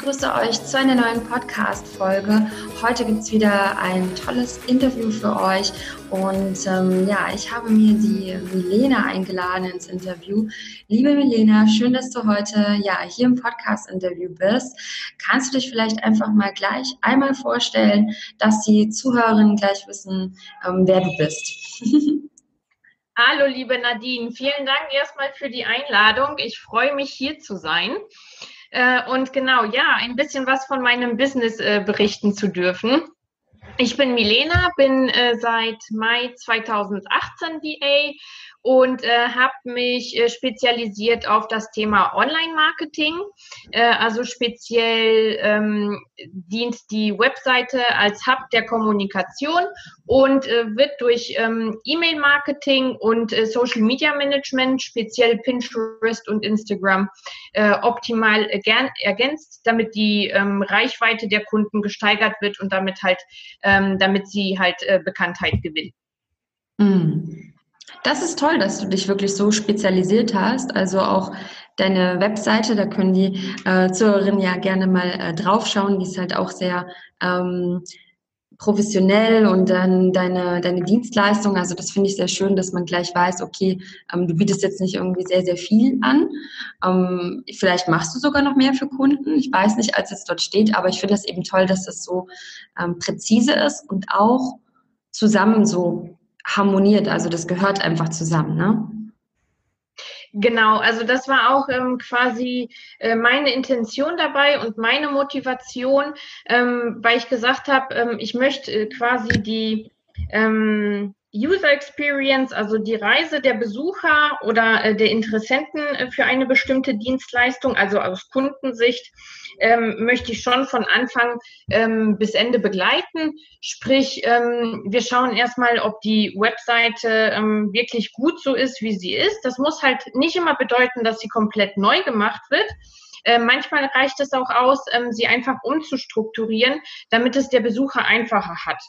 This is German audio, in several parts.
begrüße euch zu einer neuen Podcast-Folge. Heute gibt es wieder ein tolles Interview für euch und ähm, ja, ich habe mir die Milena eingeladen ins Interview. Liebe Milena, schön, dass du heute ja hier im Podcast-Interview bist. Kannst du dich vielleicht einfach mal gleich einmal vorstellen, dass die Zuhörerinnen gleich wissen, ähm, wer du bist? Hallo, liebe Nadine. Vielen Dank erstmal für die Einladung. Ich freue mich, hier zu sein. Äh, und genau, ja, ein bisschen was von meinem Business äh, berichten zu dürfen. Ich bin Milena, bin äh, seit Mai 2018 VA und äh, habe mich äh, spezialisiert auf das Thema Online-Marketing. Äh, also speziell ähm, dient die Webseite als Hub der Kommunikation und äh, wird durch ähm, E-Mail-Marketing und äh, Social-Media-Management, speziell Pinterest und Instagram, äh, optimal ergänzt, damit die ähm, Reichweite der Kunden gesteigert wird und damit halt, ähm, damit sie halt äh, Bekanntheit gewinnen. Mm. Das ist toll, dass du dich wirklich so spezialisiert hast. Also auch deine Webseite, da können die äh, Zuhörerinnen ja gerne mal äh, draufschauen. Die ist halt auch sehr ähm, professionell und dann deine, deine Dienstleistung. Also das finde ich sehr schön, dass man gleich weiß, okay, ähm, du bietest jetzt nicht irgendwie sehr, sehr viel an. Ähm, vielleicht machst du sogar noch mehr für Kunden. Ich weiß nicht, als es dort steht, aber ich finde das eben toll, dass das so ähm, präzise ist und auch zusammen so harmoniert. Also das gehört einfach zusammen, ne? Genau, also das war auch ähm, quasi äh, meine Intention dabei und meine Motivation, ähm, weil ich gesagt habe, ähm, ich möchte äh, quasi die ähm, User Experience, also die Reise der Besucher oder äh, der Interessenten äh, für eine bestimmte Dienstleistung, also aus Kundensicht, ähm, möchte ich schon von Anfang ähm, bis Ende begleiten. Sprich, ähm, wir schauen erstmal, ob die Webseite ähm, wirklich gut so ist, wie sie ist. Das muss halt nicht immer bedeuten, dass sie komplett neu gemacht wird. Äh, manchmal reicht es auch aus, ähm, sie einfach umzustrukturieren, damit es der Besucher einfacher hat.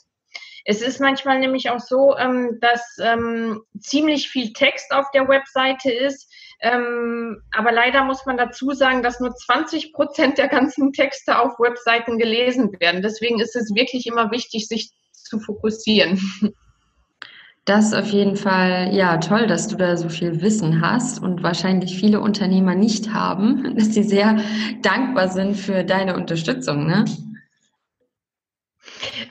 Es ist manchmal nämlich auch so, ähm, dass ähm, ziemlich viel Text auf der Webseite ist. Ähm, aber leider muss man dazu sagen, dass nur 20 Prozent der ganzen Texte auf Webseiten gelesen werden. Deswegen ist es wirklich immer wichtig, sich zu fokussieren. Das auf jeden Fall, ja, toll, dass du da so viel Wissen hast und wahrscheinlich viele Unternehmer nicht haben, dass sie sehr dankbar sind für deine Unterstützung, ne?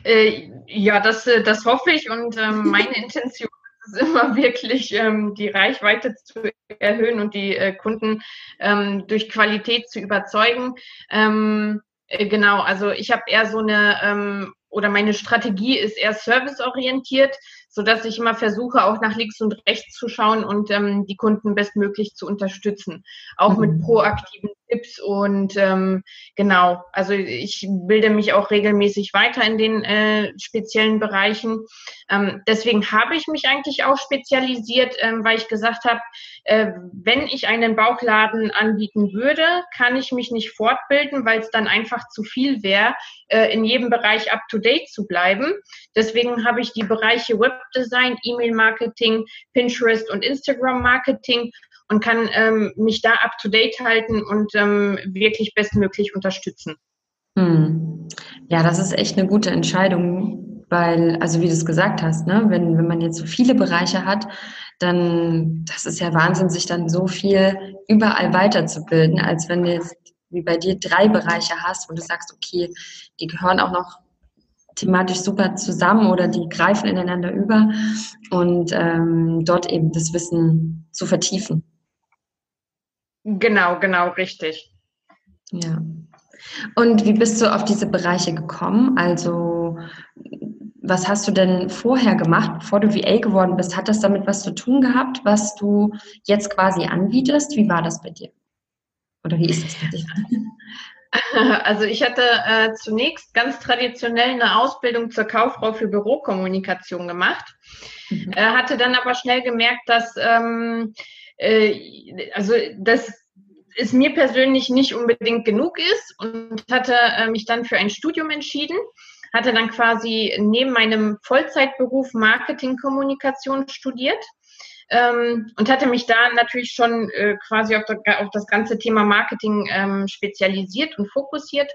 Äh, ja, das, äh, das hoffe ich und ähm, meine Intention ist immer wirklich, ähm, die Reichweite zu erhöhen und die äh, Kunden ähm, durch Qualität zu überzeugen. Ähm, äh, genau, also ich habe eher so eine, ähm, oder meine Strategie ist eher serviceorientiert so dass ich immer versuche, auch nach links und rechts zu schauen und ähm, die Kunden bestmöglich zu unterstützen. Auch mhm. mit proaktiven Tipps und ähm, genau, also ich bilde mich auch regelmäßig weiter in den äh, speziellen Bereichen. Ähm, deswegen habe ich mich eigentlich auch spezialisiert, ähm, weil ich gesagt habe, äh, wenn ich einen Bauchladen anbieten würde, kann ich mich nicht fortbilden, weil es dann einfach zu viel wäre, äh, in jedem Bereich up-to-date zu bleiben. Deswegen habe ich die Bereiche Webdesign, E-Mail-Marketing, Pinterest und Instagram-Marketing und kann ähm, mich da up-to-date halten und ähm, wirklich bestmöglich unterstützen. Hm. Ja, das ist echt eine gute Entscheidung, weil, also wie du es gesagt hast, ne, wenn, wenn man jetzt so viele Bereiche hat, dann, das ist ja Wahnsinn, sich dann so viel überall weiterzubilden, als wenn du jetzt wie bei dir drei Bereiche hast, wo du sagst, okay, die gehören auch noch thematisch super zusammen oder die greifen ineinander über und ähm, dort eben das Wissen zu vertiefen. Genau, genau, richtig. Ja. Und wie bist du auf diese Bereiche gekommen? Also, was hast du denn vorher gemacht, bevor du VA geworden bist? Hat das damit was zu tun gehabt, was du jetzt quasi anbietest? Wie war das bei dir? Oder wie ist das bei dir? Also ich hatte äh, zunächst ganz traditionell eine Ausbildung zur Kauffrau für Bürokommunikation gemacht, mhm. äh, hatte dann aber schnell gemerkt, dass ähm, äh, also das es mir persönlich nicht unbedingt genug ist und hatte äh, mich dann für ein Studium entschieden, hatte dann quasi neben meinem Vollzeitberuf Marketingkommunikation studiert ähm, und hatte mich da natürlich schon äh, quasi auf, auf, das ganze Thema Marketing ähm, spezialisiert und fokussiert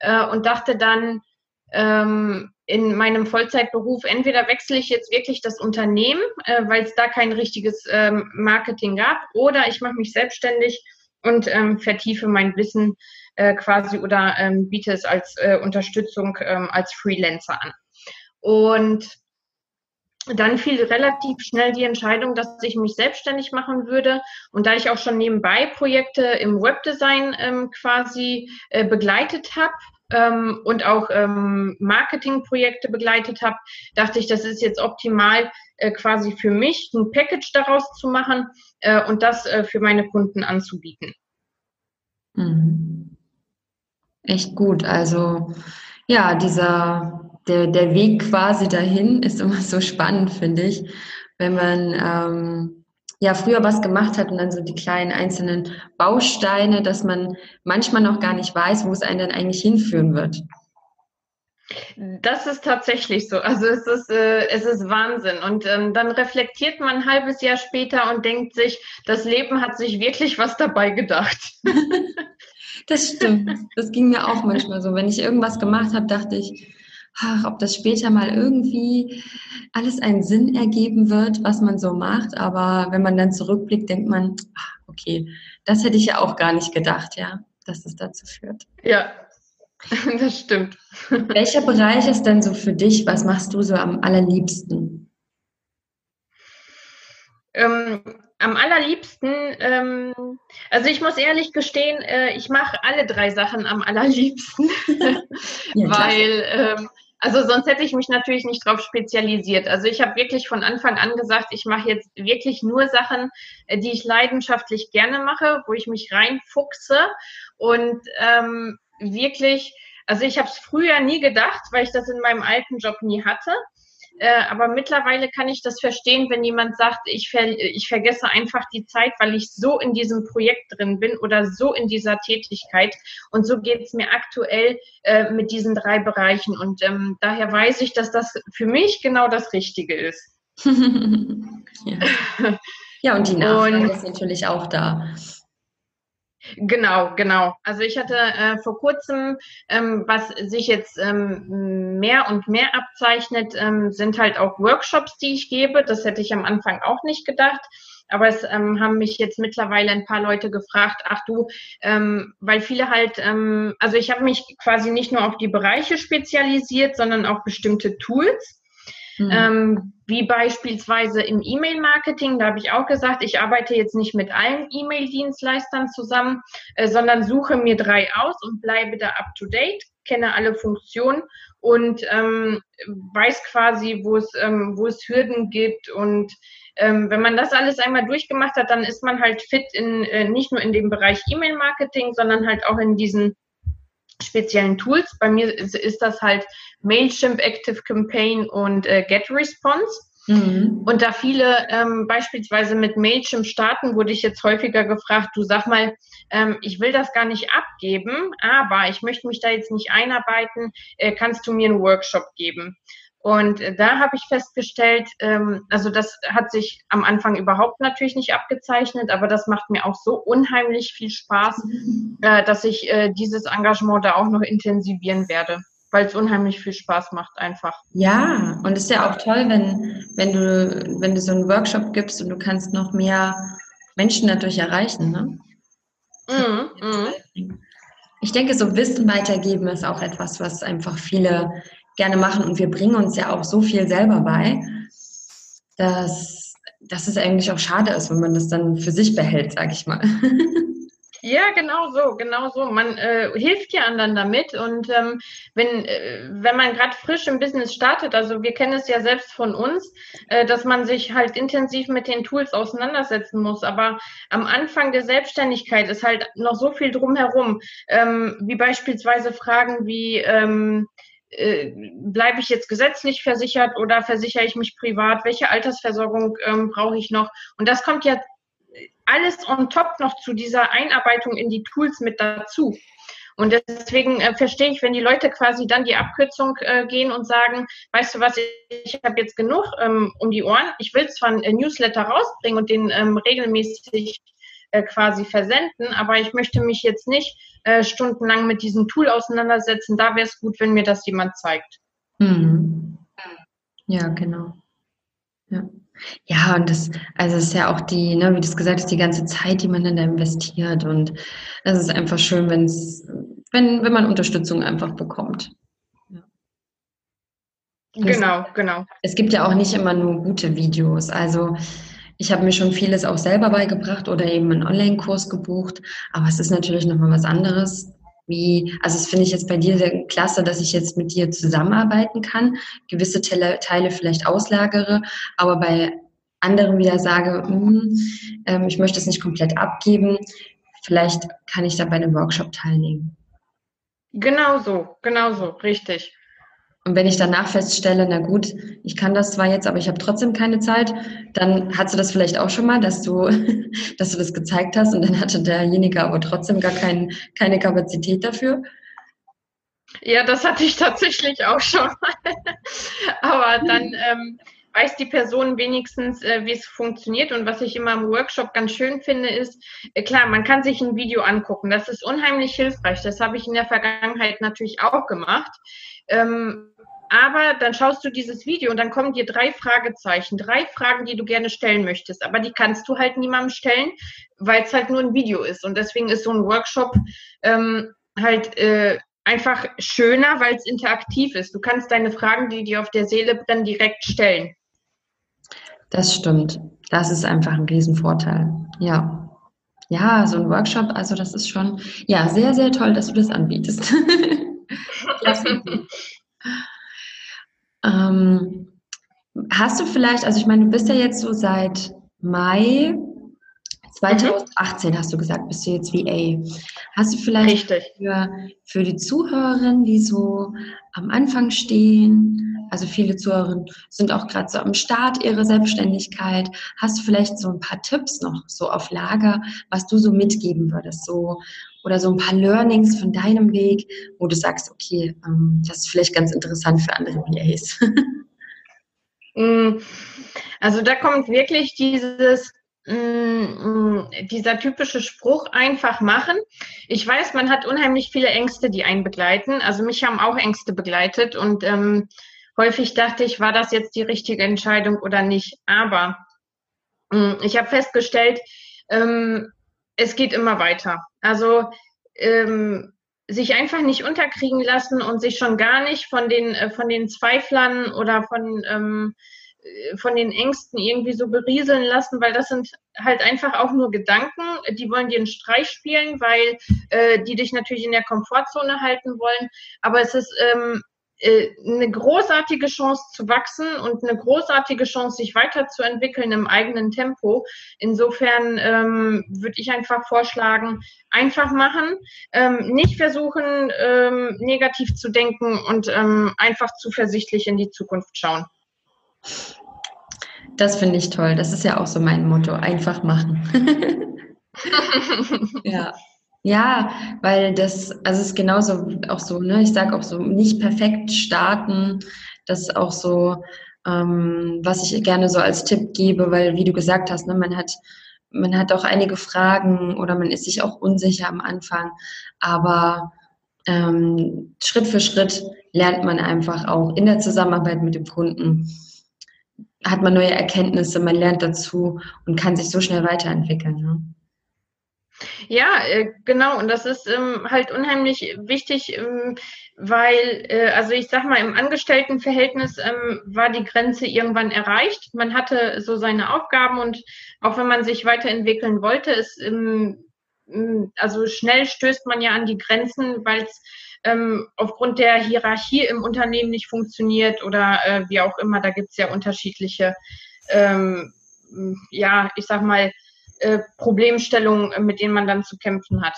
äh, und dachte dann ähm, in meinem Vollzeitberuf, entweder wechsle ich jetzt wirklich das Unternehmen, äh, weil es da kein richtiges ähm, Marketing gab, oder ich mache mich selbstständig und ähm, vertiefe mein Wissen äh, quasi oder ähm, biete es als äh, Unterstützung als Freelancer an. Und dann fiel relativ schnell die Entscheidung, dass ich mich selbstständig machen würde. Und da ich auch schon nebenbei Projekte im Webdesign ähm, quasi äh, begleitet habe ähm, und auch ähm, Marketingprojekte begleitet habe, dachte ich, das ist jetzt optimal, äh, quasi für mich ein Package daraus zu machen äh, und das äh, für meine Kunden anzubieten. Mhm. Echt gut. Also ja, dieser der, der Weg quasi dahin ist immer so spannend, finde ich, wenn man ähm, ja früher was gemacht hat und dann so die kleinen einzelnen Bausteine, dass man manchmal noch gar nicht weiß, wo es einen dann eigentlich hinführen wird. Das ist tatsächlich so. Also es ist, äh, es ist Wahnsinn. Und ähm, dann reflektiert man ein halbes Jahr später und denkt sich, das Leben hat sich wirklich was dabei gedacht. das stimmt. Das ging mir auch manchmal so. Wenn ich irgendwas gemacht habe, dachte ich, ach, ob das später mal irgendwie alles einen Sinn ergeben wird, was man so macht. Aber wenn man dann zurückblickt, denkt man, ach, okay, das hätte ich ja auch gar nicht gedacht, ja, dass es dazu führt. Ja, das stimmt. Welcher Bereich ist denn so für dich? Was machst du so am allerliebsten? Ähm, am allerliebsten, ähm, also ich muss ehrlich gestehen, äh, ich mache alle drei Sachen am allerliebsten, ja, weil ähm, also sonst hätte ich mich natürlich nicht darauf spezialisiert. Also ich habe wirklich von Anfang an gesagt, ich mache jetzt wirklich nur Sachen, äh, die ich leidenschaftlich gerne mache, wo ich mich reinfuchse und ähm, wirklich, also ich habe es früher nie gedacht, weil ich das in meinem alten Job nie hatte. Äh, aber mittlerweile kann ich das verstehen, wenn jemand sagt, ich, ver ich vergesse einfach die Zeit, weil ich so in diesem Projekt drin bin oder so in dieser Tätigkeit. Und so geht es mir aktuell äh, mit diesen drei Bereichen. Und ähm, daher weiß ich, dass das für mich genau das Richtige ist. ja. ja, und die Nachfrage und, ist natürlich auch da. Genau, genau. Also ich hatte äh, vor kurzem, ähm, was sich jetzt ähm, mehr und mehr abzeichnet, ähm, sind halt auch Workshops, die ich gebe. Das hätte ich am Anfang auch nicht gedacht. Aber es ähm, haben mich jetzt mittlerweile ein paar Leute gefragt, ach du, ähm, weil viele halt, ähm, also ich habe mich quasi nicht nur auf die Bereiche spezialisiert, sondern auch bestimmte Tools. Mhm. Ähm, wie beispielsweise im E-Mail-Marketing, da habe ich auch gesagt, ich arbeite jetzt nicht mit allen E-Mail-Dienstleistern zusammen, äh, sondern suche mir drei aus und bleibe da up-to-date, kenne alle Funktionen und ähm, weiß quasi, wo es, ähm, Hürden gibt und ähm, wenn man das alles einmal durchgemacht hat, dann ist man halt fit in äh, nicht nur in dem Bereich E-Mail-Marketing, sondern halt auch in diesen speziellen Tools. Bei mir ist, ist das halt Mailchimp, Active Campaign und äh, GetResponse. Mhm. Und da viele ähm, beispielsweise mit Mailchimp starten, wurde ich jetzt häufiger gefragt, du sag mal, ähm, ich will das gar nicht abgeben, aber ich möchte mich da jetzt nicht einarbeiten, äh, kannst du mir einen Workshop geben? Und äh, da habe ich festgestellt, ähm, also das hat sich am Anfang überhaupt natürlich nicht abgezeichnet, aber das macht mir auch so unheimlich viel Spaß, äh, dass ich äh, dieses Engagement da auch noch intensivieren werde, weil es unheimlich viel Spaß macht einfach. Ja, und es ist ja auch toll, wenn, wenn du, wenn du so einen Workshop gibst und du kannst noch mehr Menschen dadurch erreichen, ne? Mm, mm. Ich denke, so Wissen weitergeben ist auch etwas, was einfach viele gerne machen und wir bringen uns ja auch so viel selber bei, dass, dass es eigentlich auch schade ist, wenn man das dann für sich behält, sag ich mal. Ja, genau so, genau so. Man äh, hilft ja anderen damit und ähm, wenn, äh, wenn man gerade frisch im Business startet, also wir kennen es ja selbst von uns, äh, dass man sich halt intensiv mit den Tools auseinandersetzen muss. Aber am Anfang der Selbstständigkeit ist halt noch so viel drumherum, ähm, wie beispielsweise Fragen wie ähm, äh, bleibe ich jetzt gesetzlich versichert oder versichere ich mich privat? Welche Altersversorgung ähm, brauche ich noch? Und das kommt ja alles on top noch zu dieser Einarbeitung in die Tools mit dazu. Und deswegen äh, verstehe ich, wenn die Leute quasi dann die Abkürzung äh, gehen und sagen, weißt du was, ich, habe jetzt genug ähm, um die Ohren. Ich will zwar ein Newsletter rausbringen und den ähm, regelmäßig äh, quasi versenden, aber ich möchte mich jetzt nicht äh, stundenlang mit diesem Tool auseinandersetzen. Da wäre es gut, wenn mir das jemand zeigt. Mhm. Ja, genau. Ja. Ja, und das, also es ist ja auch die, ne, wie du es gesagt hast, die ganze Zeit, die man dann da investiert. Und es ist einfach schön, wenn es, wenn, wenn man Unterstützung einfach bekommt. Ja. Genau, es, genau. Es gibt ja auch nicht immer nur gute Videos. Also ich habe mir schon vieles auch selber beigebracht oder eben einen Online-Kurs gebucht, aber es ist natürlich nochmal was anderes, wie, also das finde ich jetzt bei dir sehr klasse, dass ich jetzt mit dir zusammenarbeiten kann, gewisse Teile, Teile vielleicht auslagere, aber bei anderen wieder sage, hm, ähm, ich möchte es nicht komplett abgeben, vielleicht kann ich da bei einem Workshop teilnehmen. Genau so, genau so, richtig. Und wenn ich danach feststelle, na gut, ich kann das zwar jetzt, aber ich habe trotzdem keine Zeit, dann hast du das vielleicht auch schon mal, dass du, dass du das gezeigt hast und dann hatte derjenige aber trotzdem gar kein, keine Kapazität dafür. Ja, das hatte ich tatsächlich auch schon aber dann ähm, weiß die Person wenigstens, äh, wie es funktioniert. Und was ich immer im Workshop ganz schön finde, ist, äh, klar, man kann sich ein Video angucken. Das ist unheimlich hilfreich. Das habe ich in der Vergangenheit natürlich auch gemacht. Ähm, aber dann schaust du dieses Video und dann kommen dir drei Fragezeichen, drei Fragen, die du gerne stellen möchtest. Aber die kannst du halt niemandem stellen, weil es halt nur ein Video ist. Und deswegen ist so ein Workshop ähm, halt äh, einfach schöner, weil es interaktiv ist. Du kannst deine Fragen, die dir auf der Seele brennen, direkt stellen. Das stimmt. Das ist einfach ein Riesenvorteil. Ja. Ja, so ein Workshop, also das ist schon, ja, sehr, sehr toll, dass du das anbietest. ähm, hast du vielleicht, also ich meine, du bist ja jetzt so seit Mai 2018 mhm. hast du gesagt, bist du jetzt VA. Hast du vielleicht für, für die Zuhörerinnen, die so am Anfang stehen, also viele Zuhörerinnen sind auch gerade so am Start ihrer Selbstständigkeit, hast du vielleicht so ein paar Tipps noch so auf Lager, was du so mitgeben würdest, so oder so ein paar Learnings von deinem Weg, wo du sagst, okay, ähm, das ist vielleicht ganz interessant für andere VAs. Mm, also da kommt wirklich dieses Mm, mm, dieser typische Spruch einfach machen. Ich weiß, man hat unheimlich viele Ängste, die einen begleiten. Also mich haben auch Ängste begleitet und ähm, häufig dachte ich, war das jetzt die richtige Entscheidung oder nicht. Aber ähm, ich habe festgestellt, ähm, es geht immer weiter. Also ähm, sich einfach nicht unterkriegen lassen und sich schon gar nicht von den, äh, von den Zweiflern oder von ähm, äh, von den Ängsten irgendwie so berieseln lassen, weil das sind halt einfach auch nur Gedanken, die wollen dir einen Streich spielen, weil äh, die dich natürlich in der Komfortzone halten wollen. Aber es ist ähm, äh, eine großartige Chance zu wachsen und eine großartige Chance, sich weiterzuentwickeln im eigenen Tempo. Insofern ähm, würde ich einfach vorschlagen, einfach machen, ähm, nicht versuchen, ähm, negativ zu denken und ähm, einfach zuversichtlich in die Zukunft schauen. Das finde ich toll. Das ist ja auch so mein Motto. Einfach machen. ja. Ja, weil das, also es ist genauso auch so, ne, ich sage auch so, nicht perfekt starten, das ist auch so, ähm, was ich gerne so als Tipp gebe, weil wie du gesagt hast, ne, man hat, man hat auch einige Fragen oder man ist sich auch unsicher am Anfang, aber ähm, Schritt für Schritt lernt man einfach auch in der Zusammenarbeit mit dem Kunden hat man neue Erkenntnisse, man lernt dazu und kann sich so schnell weiterentwickeln. Ne? Ja, äh, genau. Und das ist ähm, halt unheimlich wichtig, ähm, weil, äh, also ich sag mal, im Angestelltenverhältnis ähm, war die Grenze irgendwann erreicht. Man hatte so seine Aufgaben und auch wenn man sich weiterentwickeln wollte, ist, ähm, also schnell stößt man ja an die Grenzen, weil es ähm, aufgrund der Hierarchie im Unternehmen nicht funktioniert oder äh, wie auch immer. Da gibt es ja unterschiedliche, ähm, ja, ich sag mal, äh, Problemstellungen, mit denen man dann zu kämpfen hat.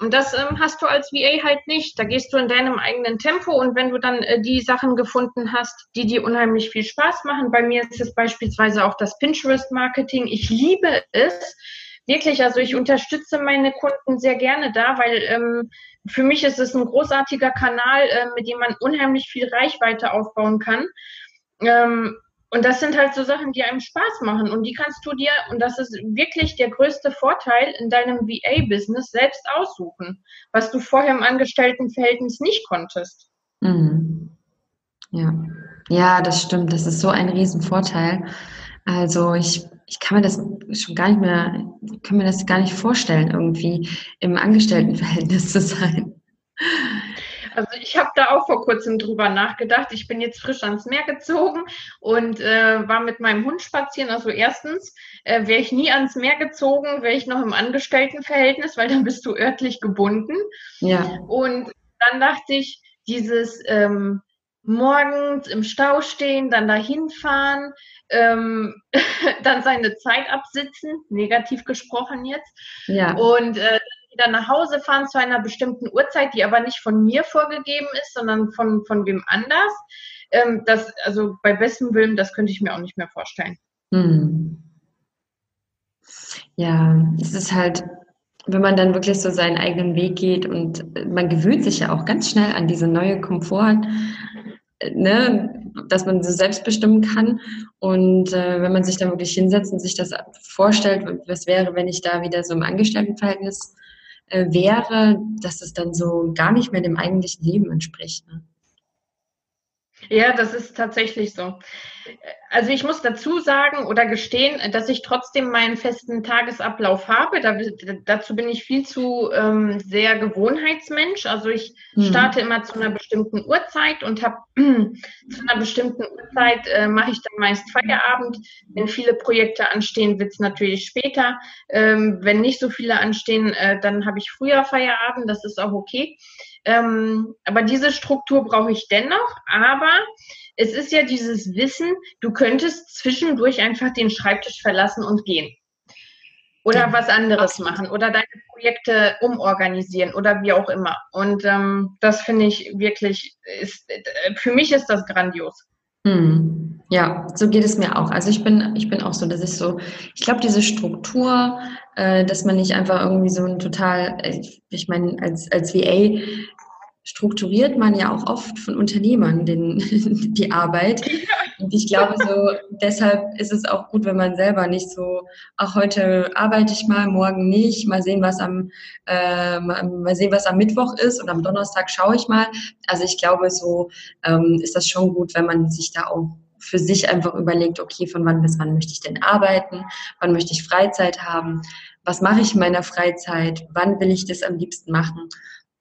Und das ähm, hast du als VA halt nicht. Da gehst du in deinem eigenen Tempo und wenn du dann äh, die Sachen gefunden hast, die dir unheimlich viel Spaß machen, bei mir ist es beispielsweise auch das Pinterest-Marketing. Ich liebe es, wirklich, also ich unterstütze meine Kunden sehr gerne da, weil ähm, für mich ist es ein großartiger Kanal, äh, mit dem man unheimlich viel Reichweite aufbauen kann. Ähm, und das sind halt so Sachen, die einem Spaß machen. Und die kannst du dir, und das ist wirklich der größte Vorteil in deinem VA-Business, selbst aussuchen, was du vorher im Angestelltenverhältnis nicht konntest. Mhm. Ja. ja, das stimmt. Das ist so ein Riesenvorteil. Also ich, ich kann mir das schon gar nicht mehr, kann mir das gar nicht vorstellen, irgendwie im Angestelltenverhältnis zu sein. Also ich habe da auch vor kurzem drüber nachgedacht. Ich bin jetzt frisch ans Meer gezogen und äh, war mit meinem Hund spazieren. Also erstens äh, wäre ich nie ans Meer gezogen, wäre ich noch im Angestelltenverhältnis, weil dann bist du örtlich gebunden. Ja. Und dann dachte ich, dieses ähm, morgens im Stau stehen, dann dahin fahren, ähm, dann seine Zeit absitzen, negativ gesprochen jetzt. Ja. Und äh, wieder nach Hause fahren zu einer bestimmten Uhrzeit, die aber nicht von mir vorgegeben ist, sondern von, von wem anders. Ähm, das, also bei bestem Willen, das könnte ich mir auch nicht mehr vorstellen. Hm. Ja, es ist halt, wenn man dann wirklich so seinen eigenen Weg geht und man gewöhnt sich ja auch ganz schnell an diese neue Komfort, ne, dass man so selbst bestimmen kann. Und äh, wenn man sich dann wirklich hinsetzt und sich das vorstellt, was wäre, wenn ich da wieder so im Angestelltenverhältnis äh, wäre, dass es dann so gar nicht mehr dem eigentlichen Leben entspricht. Ne? Ja, das ist tatsächlich so. Also ich muss dazu sagen oder gestehen, dass ich trotzdem meinen festen Tagesablauf habe. Da, dazu bin ich viel zu ähm, sehr Gewohnheitsmensch. Also ich mhm. starte immer zu einer bestimmten Uhrzeit und habe zu einer bestimmten Uhrzeit äh, mache ich dann meist Feierabend. Wenn viele Projekte anstehen, wird es natürlich später. Ähm, wenn nicht so viele anstehen, äh, dann habe ich früher Feierabend. Das ist auch okay. Ähm, aber diese Struktur brauche ich dennoch. Aber es ist ja dieses Wissen, du könntest zwischendurch einfach den Schreibtisch verlassen und gehen. Oder ja. was anderes machen oder deine Projekte umorganisieren oder wie auch immer. Und ähm, das finde ich wirklich, ist, für mich ist das grandios. Hm. Ja, so geht es mir auch. Also ich bin, ich bin auch so, dass ich so, ich glaube, diese Struktur, äh, dass man nicht einfach irgendwie so ein total, ich, ich meine, als, als VA strukturiert man ja auch oft von Unternehmern den, die Arbeit. Und ich glaube so, deshalb ist es auch gut, wenn man selber nicht so, ach, heute arbeite ich mal, morgen nicht, mal sehen, was am, äh, mal sehen, was am Mittwoch ist und am Donnerstag schaue ich mal. Also ich glaube, so ähm, ist das schon gut, wenn man sich da auch für sich einfach überlegt, okay, von wann bis wann möchte ich denn arbeiten, wann möchte ich Freizeit haben, was mache ich in meiner Freizeit, wann will ich das am liebsten machen?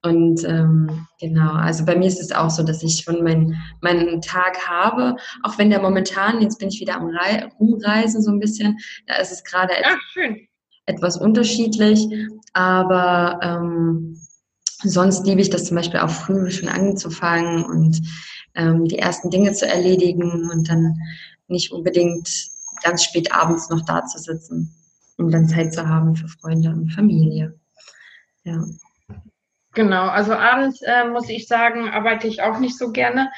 Und ähm, genau, also bei mir ist es auch so, dass ich schon meinen meinen Tag habe, auch wenn der momentan, jetzt bin ich wieder am Re Rumreisen so ein bisschen, da ist es gerade etwas, etwas unterschiedlich, aber ähm, sonst liebe ich das zum Beispiel auch früh schon anzufangen und ähm, die ersten Dinge zu erledigen und dann nicht unbedingt ganz spät abends noch da zu sitzen, um dann Zeit zu haben für Freunde und Familie. Ja. Genau, also abends äh, muss ich sagen, arbeite ich auch nicht so gerne.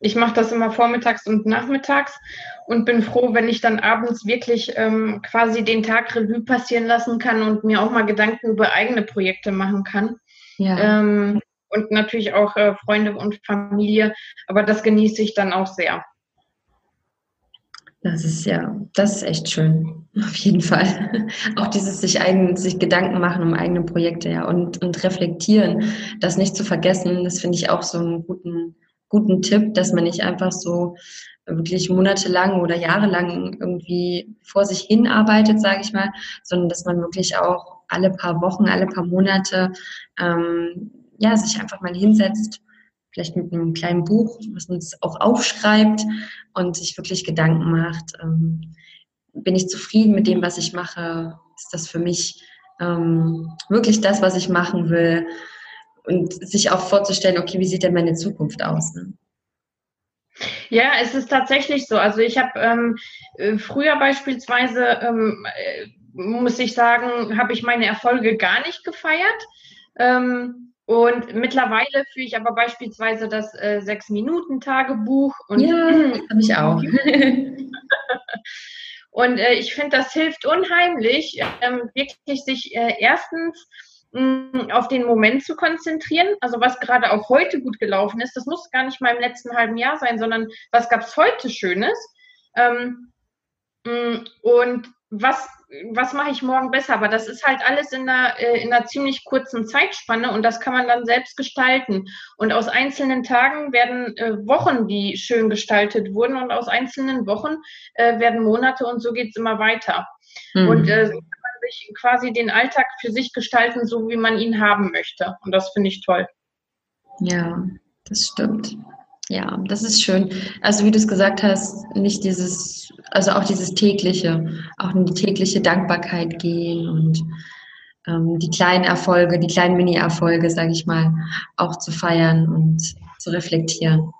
Ich mache das immer vormittags und nachmittags und bin froh, wenn ich dann abends wirklich ähm, quasi den Tag Revue passieren lassen kann und mir auch mal Gedanken über eigene Projekte machen kann. Ja. Ähm, und natürlich auch äh, Freunde und Familie, aber das genieße ich dann auch sehr. Das ist ja, das ist echt schön. Auf jeden Fall. Auch dieses sich eigen, sich Gedanken machen um eigene Projekte, ja, und, und reflektieren, das nicht zu vergessen, das finde ich auch so einen guten, guten Tipp, dass man nicht einfach so wirklich monatelang oder jahrelang irgendwie vor sich hin arbeitet, sage ich mal, sondern dass man wirklich auch alle paar Wochen, alle paar Monate, ähm, ja, sich einfach mal hinsetzt vielleicht mit einem kleinen Buch, was man auch aufschreibt und sich wirklich Gedanken macht. Ähm, bin ich zufrieden mit dem, was ich mache? Ist das für mich ähm, wirklich das, was ich machen will? Und sich auch vorzustellen, okay, wie sieht denn meine Zukunft aus? Ne? Ja, es ist tatsächlich so. Also ich habe ähm, äh, früher beispielsweise, ähm, äh, muss ich sagen, habe ich meine Erfolge gar nicht gefeiert. Ähm, und mittlerweile führe ich aber beispielsweise das äh, Sechs-Minuten-Tagebuch. Ja, habe ich auch. Und äh, ich finde, das hilft unheimlich, ähm, wirklich sich äh, erstens mh, auf den Moment zu konzentrieren, also was gerade auch heute gut gelaufen ist. Das muss gar nicht mal im letzten halben Jahr sein, sondern was gab es heute Schönes? Ähm, mh, und was was mache ich morgen besser? Aber das ist halt alles in einer, äh, in einer ziemlich kurzen Zeitspanne und das kann man dann selbst gestalten. Und aus einzelnen Tagen werden äh, Wochen, die schön gestaltet wurden und aus einzelnen Wochen äh, werden Monate und so geht es immer weiter. Mhm. Und äh, so kann man sich quasi den Alltag für sich gestalten, so wie man ihn haben möchte. Und das finde ich toll. Ja, das stimmt. Ja, das ist schön. Also wie du es gesagt hast, nicht dieses, also auch dieses tägliche, auch in die tägliche Dankbarkeit gehen und ähm, die kleinen Erfolge, die kleinen Mini-Erfolge, sage ich mal, auch zu feiern und zu reflektieren.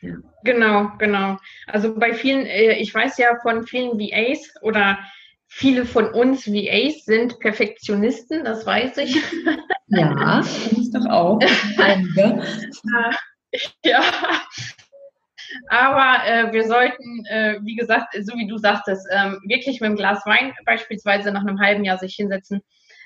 Ja. Genau, genau. Also bei vielen, äh, ich weiß ja von vielen VAs oder viele von uns VAs sind Perfektionisten, das weiß ich. Ja, ich doch auch. Einige. Ja. Aber äh, wir sollten, äh, wie gesagt, so wie du sagtest, ähm, wirklich mit einem Glas Wein beispielsweise nach einem halben Jahr sich hinsetzen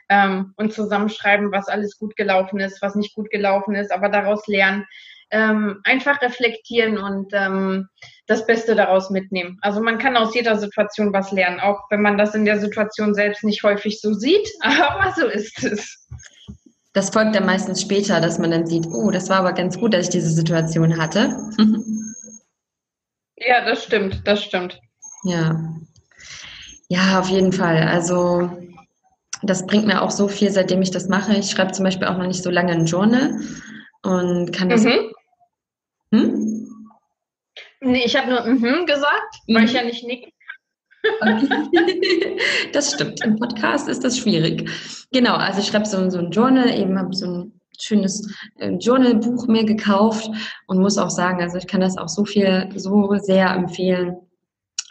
ähm, und zusammenschreiben, was alles gut gelaufen ist, was nicht gut gelaufen ist, aber daraus lernen. Ähm, einfach reflektieren und ähm, das Beste daraus mitnehmen. Also man kann aus jeder Situation was lernen, auch wenn man das in der Situation selbst nicht häufig so sieht, aber so ist es das folgt dann meistens später, dass man dann sieht, oh, das war aber ganz gut, dass ich diese Situation hatte. ja, das stimmt, das stimmt. Ja. Ja, auf jeden Fall. Also das bringt mir auch so viel, seitdem ich das mache. Ich schreibe zum Beispiel auch noch nicht so lange ein Journal und kann das. Mhm. Hm? Nee, ich habe nur mhm gesagt, weil ich mhm. ja nicht nicken Das stimmt. Im Podcast ist das schwierig. Genau, also ich schreibe so, so ein Journal, eben habe so ein schönes äh, Journalbuch mir gekauft und muss auch sagen, also ich kann das auch so viel, so sehr empfehlen,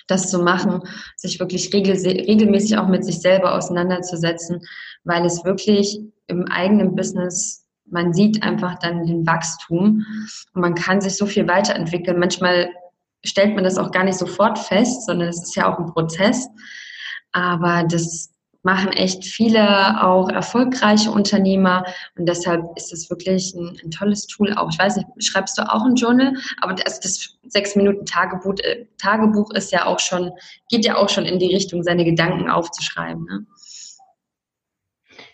das zu machen, sich wirklich regel, regelmäßig auch mit sich selber auseinanderzusetzen, weil es wirklich im eigenen Business, man sieht einfach dann den Wachstum und man kann sich so viel weiterentwickeln. Manchmal stellt man das auch gar nicht sofort fest, sondern es ist ja auch ein Prozess. Aber das machen echt viele auch erfolgreiche Unternehmer und deshalb ist es wirklich ein, ein, tolles Tool auch. Ich weiß nicht, schreibst du auch ein Journal? Aber das, das sechs Minuten Tagebuch, äh, Tagebuch ist ja auch schon, geht ja auch schon in die Richtung, seine Gedanken aufzuschreiben. Ne?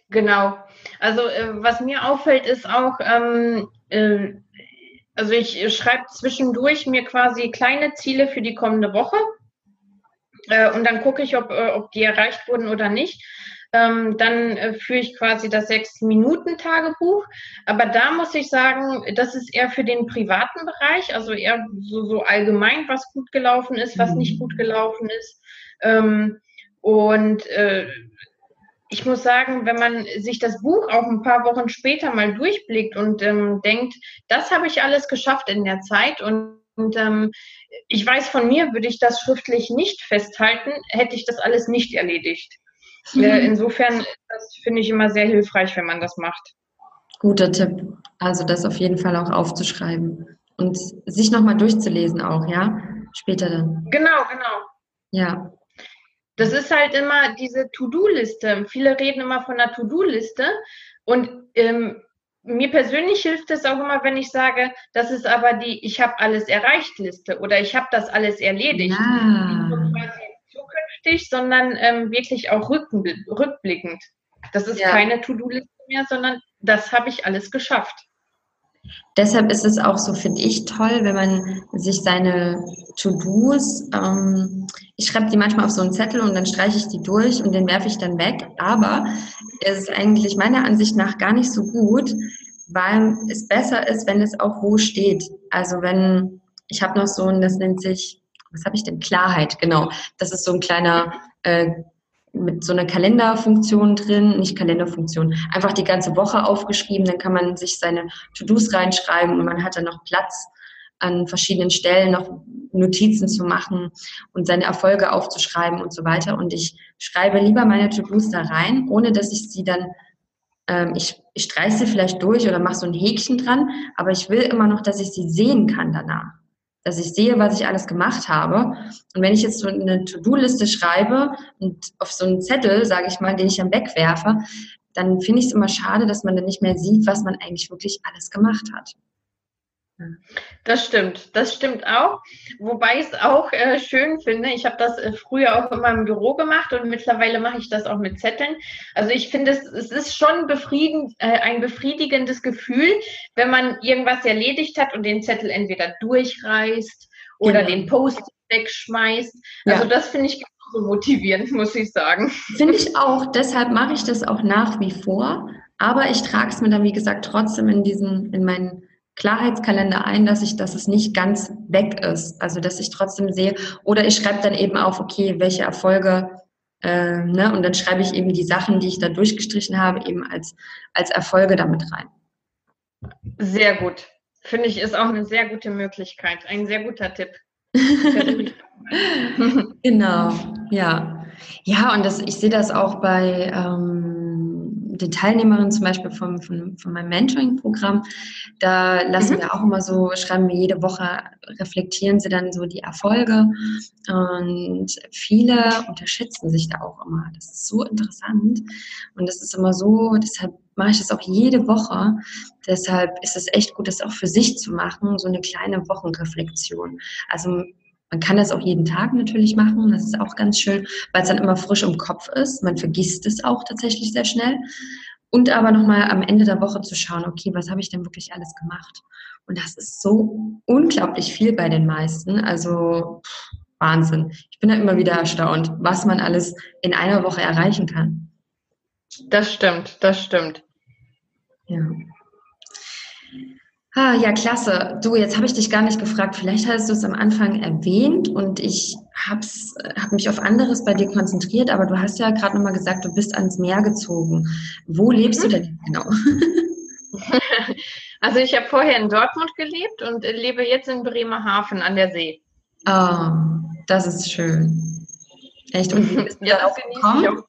Genau. Also äh, was mir auffällt, ist auch, ähm, äh, also ich schreibe zwischendurch mir quasi kleine Ziele für die kommende Woche äh, und dann gucke ich, ob, äh, ob die erreicht wurden oder nicht. Ähm, dann äh, führe ich quasi das Sechs-Minuten-Tagebuch. Aber da muss ich sagen, das ist eher für den privaten Bereich, also eher so, so allgemein, was gut gelaufen ist, was nicht gut gelaufen ist. Ähm, und äh, ich muss sagen, wenn man sich das Buch auch ein paar Wochen später mal durchblickt und ähm, denkt, das habe ich alles geschafft in der Zeit und, und ähm, ich weiß von mir, würde ich das schriftlich nicht festhalten, hätte ich das alles nicht erledigt. Mhm. Äh, insofern, das finde ich immer sehr hilfreich, wenn man das macht. Guter Tipp. Also das auf jeden Fall auch aufzuschreiben und sich nochmal durchzulesen auch, ja? Später dann. Genau, genau. Ja, das ist halt immer diese To-Do-Liste. Viele reden immer von einer To-Do-Liste und ähm, mir persönlich hilft es auch immer, wenn ich sage, das ist aber die Ich habe alles erreicht Liste oder ich habe das alles erledigt. Ja. Nicht zukünftig, sondern ähm, wirklich auch rückblickend. Das ist ja. keine To-Do-Liste mehr, sondern das habe ich alles geschafft. Deshalb ist es auch so, finde ich, toll, wenn man sich seine To-Dos, ähm, ich schreibe die manchmal auf so einen Zettel und dann streiche ich die durch und den werfe ich dann weg. Aber es ist eigentlich meiner Ansicht nach gar nicht so gut, weil es besser ist, wenn es auch wo steht. Also wenn, ich habe noch so ein, das nennt sich, was habe ich denn? Klarheit, genau. Das ist so ein kleiner äh, mit so einer Kalenderfunktion drin, nicht Kalenderfunktion, einfach die ganze Woche aufgeschrieben, dann kann man sich seine To-Dos reinschreiben und man hat dann noch Platz an verschiedenen Stellen noch Notizen zu machen und seine Erfolge aufzuschreiben und so weiter. Und ich schreibe lieber meine To-Dos da rein, ohne dass ich sie dann, ähm, ich, ich streiche sie vielleicht durch oder mache so ein Häkchen dran, aber ich will immer noch, dass ich sie sehen kann danach. dass ich sehe, was ich alles gemacht habe. Und wenn ich jetzt so eine To-Do-Liste schreibe und auf so einen Zettel, sage ich mal, den ich dann wegwerfe, dann finde ich es immer schade, dass man dann nicht mehr sieht, was man eigentlich wirklich alles gemacht hat. Das stimmt, das stimmt auch. Wobei ich es auch äh, schön finde, ich habe das äh, früher auch in meinem Büro gemacht und mittlerweile mache ich das auch mit Zetteln. Also ich finde, es, es ist schon befriedigend, äh, ein befriedigendes Gefühl, wenn man irgendwas erledigt hat und den Zettel entweder durchreißt oder genau. den Post wegschmeißt. Also ja. das finde ich so motivierend, muss ich sagen. Finde ich auch. Deshalb mache ich das auch nach wie vor. Aber ich trage es mir dann, wie gesagt, trotzdem in diesen, in meinen Klarheitskalender ein, dass ich, dass es nicht ganz weg ist. Also dass ich trotzdem sehe, oder ich schreibe dann eben auf, okay, welche Erfolge, äh, ne, und dann schreibe ich eben die Sachen, die ich da durchgestrichen habe, eben als, als Erfolge damit rein. Sehr gut. Finde ich, ist auch eine sehr gute Möglichkeit. Ein sehr guter Tipp. genau, ja. Ja, und das, ich sehe das auch bei ähm, den Teilnehmerinnen zum Beispiel vom, von, von meinem Mentoring-Programm. Da lassen mhm. wir auch immer so, schreiben wir jede Woche, reflektieren sie dann so die Erfolge. Und viele unterschätzen sich da auch immer. Das ist so interessant. Und das ist immer so, deshalb mache ich das auch jede Woche. Deshalb ist es echt gut, das auch für sich zu machen, so eine kleine Wochenreflexion. Also man kann das auch jeden Tag natürlich machen. Das ist auch ganz schön, weil es dann immer frisch im Kopf ist. Man vergisst es auch tatsächlich sehr schnell. Und aber nochmal am Ende der Woche zu schauen, okay, was habe ich denn wirklich alles gemacht? Und das ist so unglaublich viel bei den meisten. Also Wahnsinn. Ich bin da immer wieder erstaunt, was man alles in einer Woche erreichen kann. Das stimmt, das stimmt. Ja. Ah, ja, klasse. Du, jetzt habe ich dich gar nicht gefragt. Vielleicht hast du es am Anfang erwähnt und ich habe hab mich auf anderes bei dir konzentriert, aber du hast ja gerade nochmal gesagt, du bist ans Meer gezogen. Wo lebst mhm. du denn genau? Also ich habe vorher in Dortmund gelebt und lebe jetzt in Bremerhaven an der See. Oh, das ist schön. Echt? Und wie bist du darauf gekommen?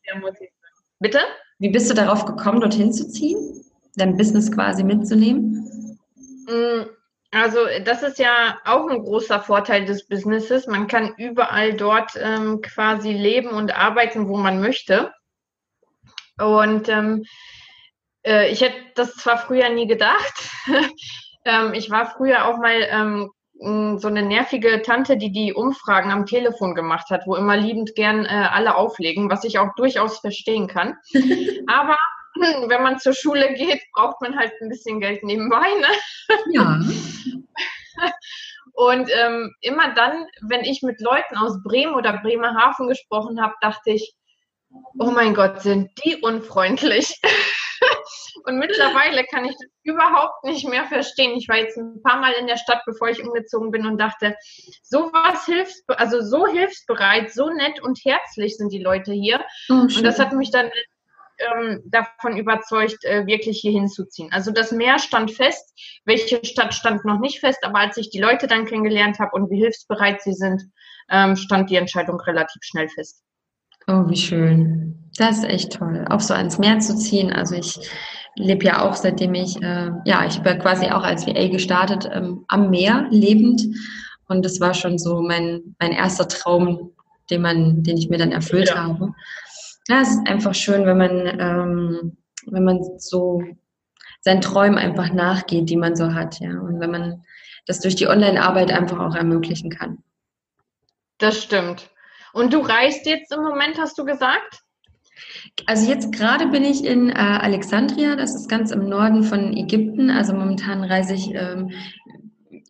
Bitte? Wie bist du darauf gekommen, dorthin zu ziehen? Dein Business quasi mitzunehmen? Mm, also das ist ja auch ein großer Vorteil des Businesses. Man kann überall dort ähm, quasi leben und arbeiten, wo man möchte. Und ähm, äh, ich hätte das zwar früher nie gedacht. ähm, ich war früher auch mal ähm, so eine nervige Tante, die die Umfragen am Telefon gemacht hat, wo immer liebend gern äh, alle auflegen, was ich auch durchaus verstehen kann. Aber wenn man zur Schule geht, braucht man halt ein bisschen Geld nebenbei. Ne? Ja. Und ähm, immer dann, wenn ich mit Leuten aus Bremen oder Bremerhaven gesprochen habe, dachte ich, oh mein Gott, sind die unfreundlich. Und mittlerweile kann ich das überhaupt nicht mehr verstehen. Ich war jetzt ein paar Mal in der Stadt, bevor ich umgezogen bin und dachte, sowas hilft, also so hilfsbereit, so nett und herzlich sind die Leute hier. Oh, und das hat mich dann ähm, davon überzeugt, äh, wirklich hier hinzuziehen. Also das Meer stand fest, welche Stadt stand noch nicht fest, aber als ich die Leute dann kennengelernt habe und wie hilfsbereit sie sind, ähm, stand die Entscheidung relativ schnell fest. Oh, wie schön. Das ist echt toll, auch so ans Meer zu ziehen. Also ich lebe ja auch, seitdem ich, äh, ja, ich bin quasi auch als VA gestartet, ähm, am Meer lebend. Und das war schon so mein, mein erster Traum, den man, den ich mir dann erfüllt ja. habe ja, es ist einfach schön, wenn man, ähm, wenn man so seinen Träumen einfach nachgeht, die man so hat, ja. Und wenn man das durch die Online-Arbeit einfach auch ermöglichen kann. Das stimmt. Und du reist jetzt im Moment, hast du gesagt? Also jetzt gerade bin ich in äh, Alexandria, das ist ganz im Norden von Ägypten. Also momentan reise ich ähm,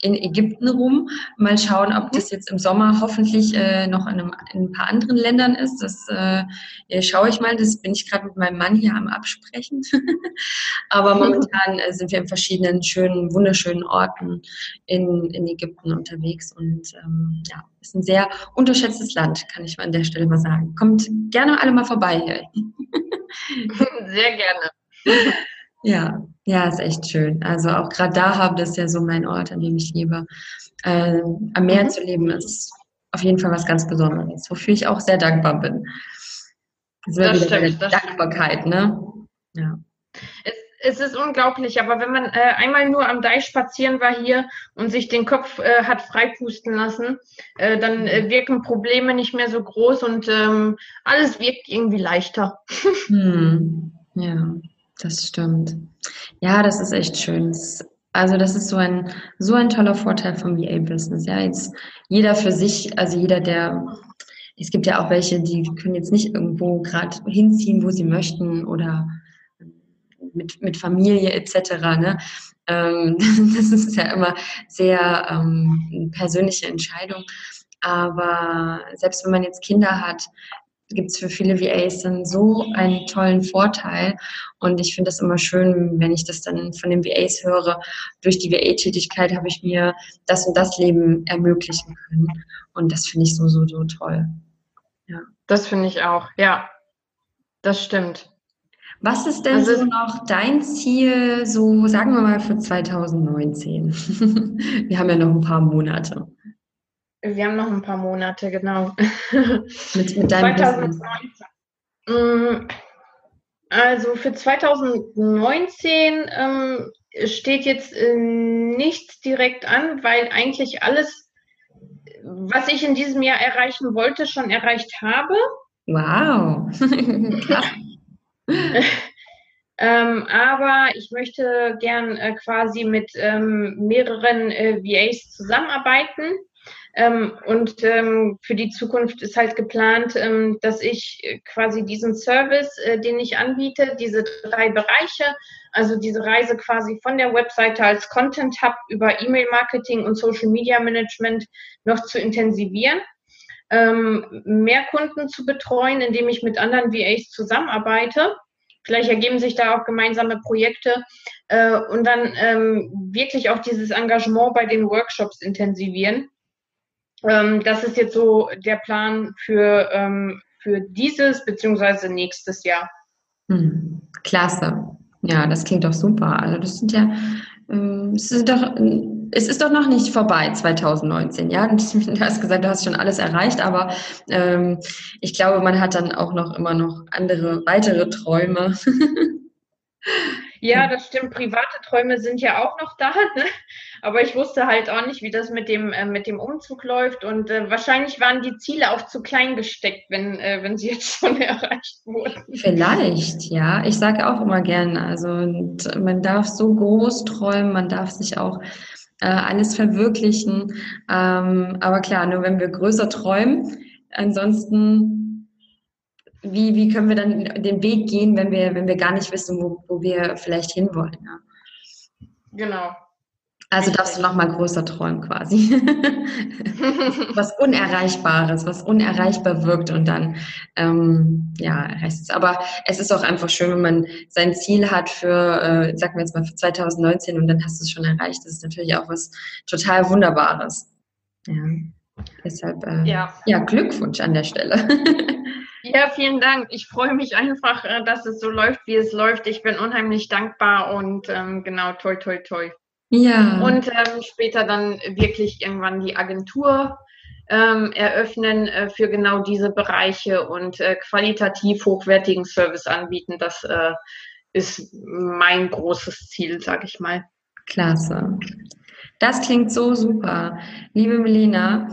in Ägypten rum. Mal schauen, ob das jetzt im Sommer hoffentlich äh, noch in, einem, in, ein paar anderen Ländern ist. Das äh, schaue ich mal. Das bin ich gerade mit meinem Mann hier am Absprechen. Aber momentan äh, sind wir in verschiedenen schönen, wunderschönen Orten in, in Ägypten unterwegs. Und ähm, ja, ist ein sehr unterschätztes Land, kann ich mal an der Stelle mal sagen. Kommt gerne alle mal vorbei hier. Sehr gerne. Ja, ja, ist echt schön. Also auch gerade da habe das ja so mein Ort, an dem ich lebe. Äh, am Meer mhm. zu leben ist auf jeden Fall was ganz Besonderes, wofür ich auch sehr dankbar bin. Das, das stimmt. Das Dankbarkeit, ne? Ja. Es, es ist unglaublich, aber wenn man äh, einmal nur am Deich spazieren war hier und sich den Kopf äh, hat freipusten lassen, äh, dann äh, wirken Probleme nicht mehr so groß und ähm, alles wirkt irgendwie leichter. Hm. Ja, das stimmt. Ja, das ist echt schön. also das ist so ein so ein toller Vorteil vom VA-Business. Ja, jetzt jeder für sich, also jeder, der es gibt ja auch welche, die können jetzt nicht irgendwo gerade hinziehen, wo sie möchten oder mit, mit Familie etc. Ne? Ähm, das ist ja immer sehr ähm, persönliche Entscheidung. Aber selbst wenn man jetzt Kinder hat, gibt es für viele VAs dann so einen tollen Vorteil. Und ich finde das immer schön, wenn ich das dann von den VAs höre. Durch die VA-Tätigkeit habe ich mir das und das Leben ermöglichen können. Und das finde ich so, so, so toll. Ja. Das finde ich auch, ja. Das stimmt. Was ist denn also, so noch dein Ziel, so sagen wir mal für 2019? wir haben ja noch ein paar Monate. Wir haben noch ein paar Monate, genau. mit, mit deinem 2019. Mm, also für 2019 ähm, steht jetzt äh, nichts direkt an, weil eigentlich alles, was ich in diesem Jahr erreichen wollte, schon erreicht habe. Wow. ähm, aber ich möchte gern äh, quasi mit ähm, mehreren äh, VAs zusammenarbeiten. Ähm, und ähm, für die Zukunft ist halt geplant, ähm, dass ich quasi diesen Service, äh, den ich anbiete, diese drei Bereiche, also diese Reise quasi von der Webseite als Content Hub über E-Mail-Marketing und Social Media Management noch zu intensivieren ähm, mehr Kunden zu betreuen, indem ich mit anderen VAs zusammenarbeite. Vielleicht ergeben sich da auch gemeinsame Projekte äh, und dann ähm, wirklich auch dieses Engagement bei den Workshops intensivieren. Ähm, das ist jetzt so der Plan für, ähm, für dieses beziehungsweise nächstes Jahr. Hm, klasse. Ja, das klingt doch super. Also das sind ja, ähm, es ist doch es ist doch noch nicht vorbei, 2019. Ja, du hast gesagt, du hast schon alles erreicht, aber ähm, ich glaube, man hat dann auch noch immer noch andere, weitere Träume. Ja, das stimmt. Private Träume sind ja auch noch da, ne? aber ich wusste halt auch nicht, wie das mit dem äh, mit dem Umzug läuft und äh, wahrscheinlich waren die Ziele auch zu klein gesteckt, wenn äh, wenn sie jetzt schon erreicht wurden. Vielleicht, ja. Ich sage auch immer gern, also man darf so groß träumen, man darf sich auch äh, alles verwirklichen. Ähm, aber klar, nur wenn wir größer träumen. Ansonsten, wie, wie können wir dann den Weg gehen, wenn wir, wenn wir gar nicht wissen, wo, wo wir vielleicht hinwollen? Ja? Genau. Also darfst du noch mal größer träumen quasi. was Unerreichbares, was unerreichbar wirkt und dann, ähm, ja, heißt es. Aber es ist auch einfach schön, wenn man sein Ziel hat für, äh, sagen wir jetzt mal für 2019 und dann hast du es schon erreicht. Das ist natürlich auch was total Wunderbares. Ja. Deshalb, äh, ja. ja, Glückwunsch an der Stelle. Ja, vielen Dank. Ich freue mich einfach, äh, dass es so läuft, wie es läuft. Ich bin unheimlich dankbar und ähm, genau, toi, toi, toi. Ja. Und ähm, später dann wirklich irgendwann die Agentur ähm, eröffnen äh, für genau diese Bereiche und äh, qualitativ hochwertigen Service anbieten. Das äh, ist mein großes Ziel, sage ich mal. Klasse. Das klingt so super. Liebe Melina,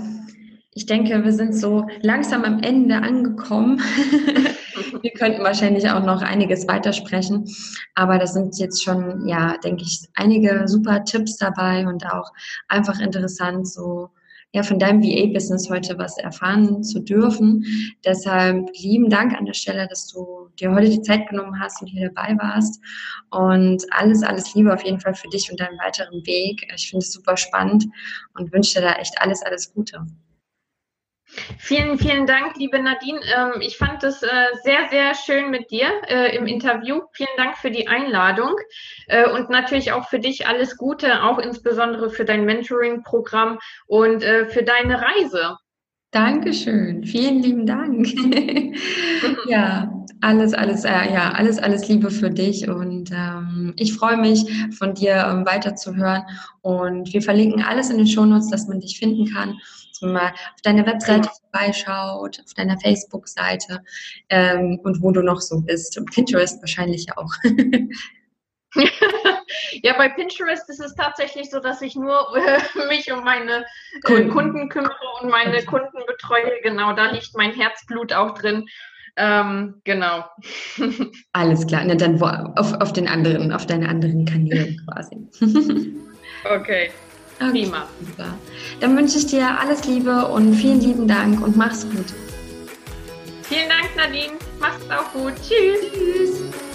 ich denke, wir sind so langsam am Ende angekommen. wir könnten wahrscheinlich auch noch einiges weitersprechen, aber das sind jetzt schon, ja, denke ich, einige super Tipps dabei und auch einfach interessant, so ja, von deinem VA-Business heute was erfahren zu dürfen. Deshalb lieben Dank an der Stelle, dass du dir heute die Zeit genommen hast und hier dabei warst. Und alles, alles Liebe auf jeden Fall für dich und deinen weiteren Weg. Ich finde es super spannend und wünsche dir da echt alles, alles Gute. Vielen, vielen Dank, liebe Nadine. Ähm, ich fand es äh, sehr, sehr schön mit dir äh, im Interview. Vielen Dank für die Einladung äh, und natürlich auch für dich alles Gute, auch insbesondere für dein Mentoring-Programm und für deine Reise. Dankeschön, vielen lieben Dank. ja, alles, alles, äh, ja, alles, alles Liebe für dich und ähm, ich freue mich, von dir ähm, weiterzuhören und wir verlinken alles in den Shownotes, dass man dich finden kann man mal auf deiner Webseite vorbeischaut, auf deiner Facebook-Seite ähm, und wo du noch so bist. Und Pinterest wahrscheinlich auch. ja, bei Pinterest ist es tatsächlich so, dass ich nur äh, mich um meine äh, Kunden. Kunden. kümmere und meine. Kunden betreue. Genau, da liegt mein Herzblut auch drin. Ähm, genau. Alles klar. Na, dann auf, auf den anderen, auf deine anderen Kanälen quasi. okay. Okay, Prima. Super. Dann wünsche ich dir alles Liebe und vielen lieben Dank und mach's gut. Vielen Dank, Nadine. Mach's auch gut. Tschüss. Tschüss.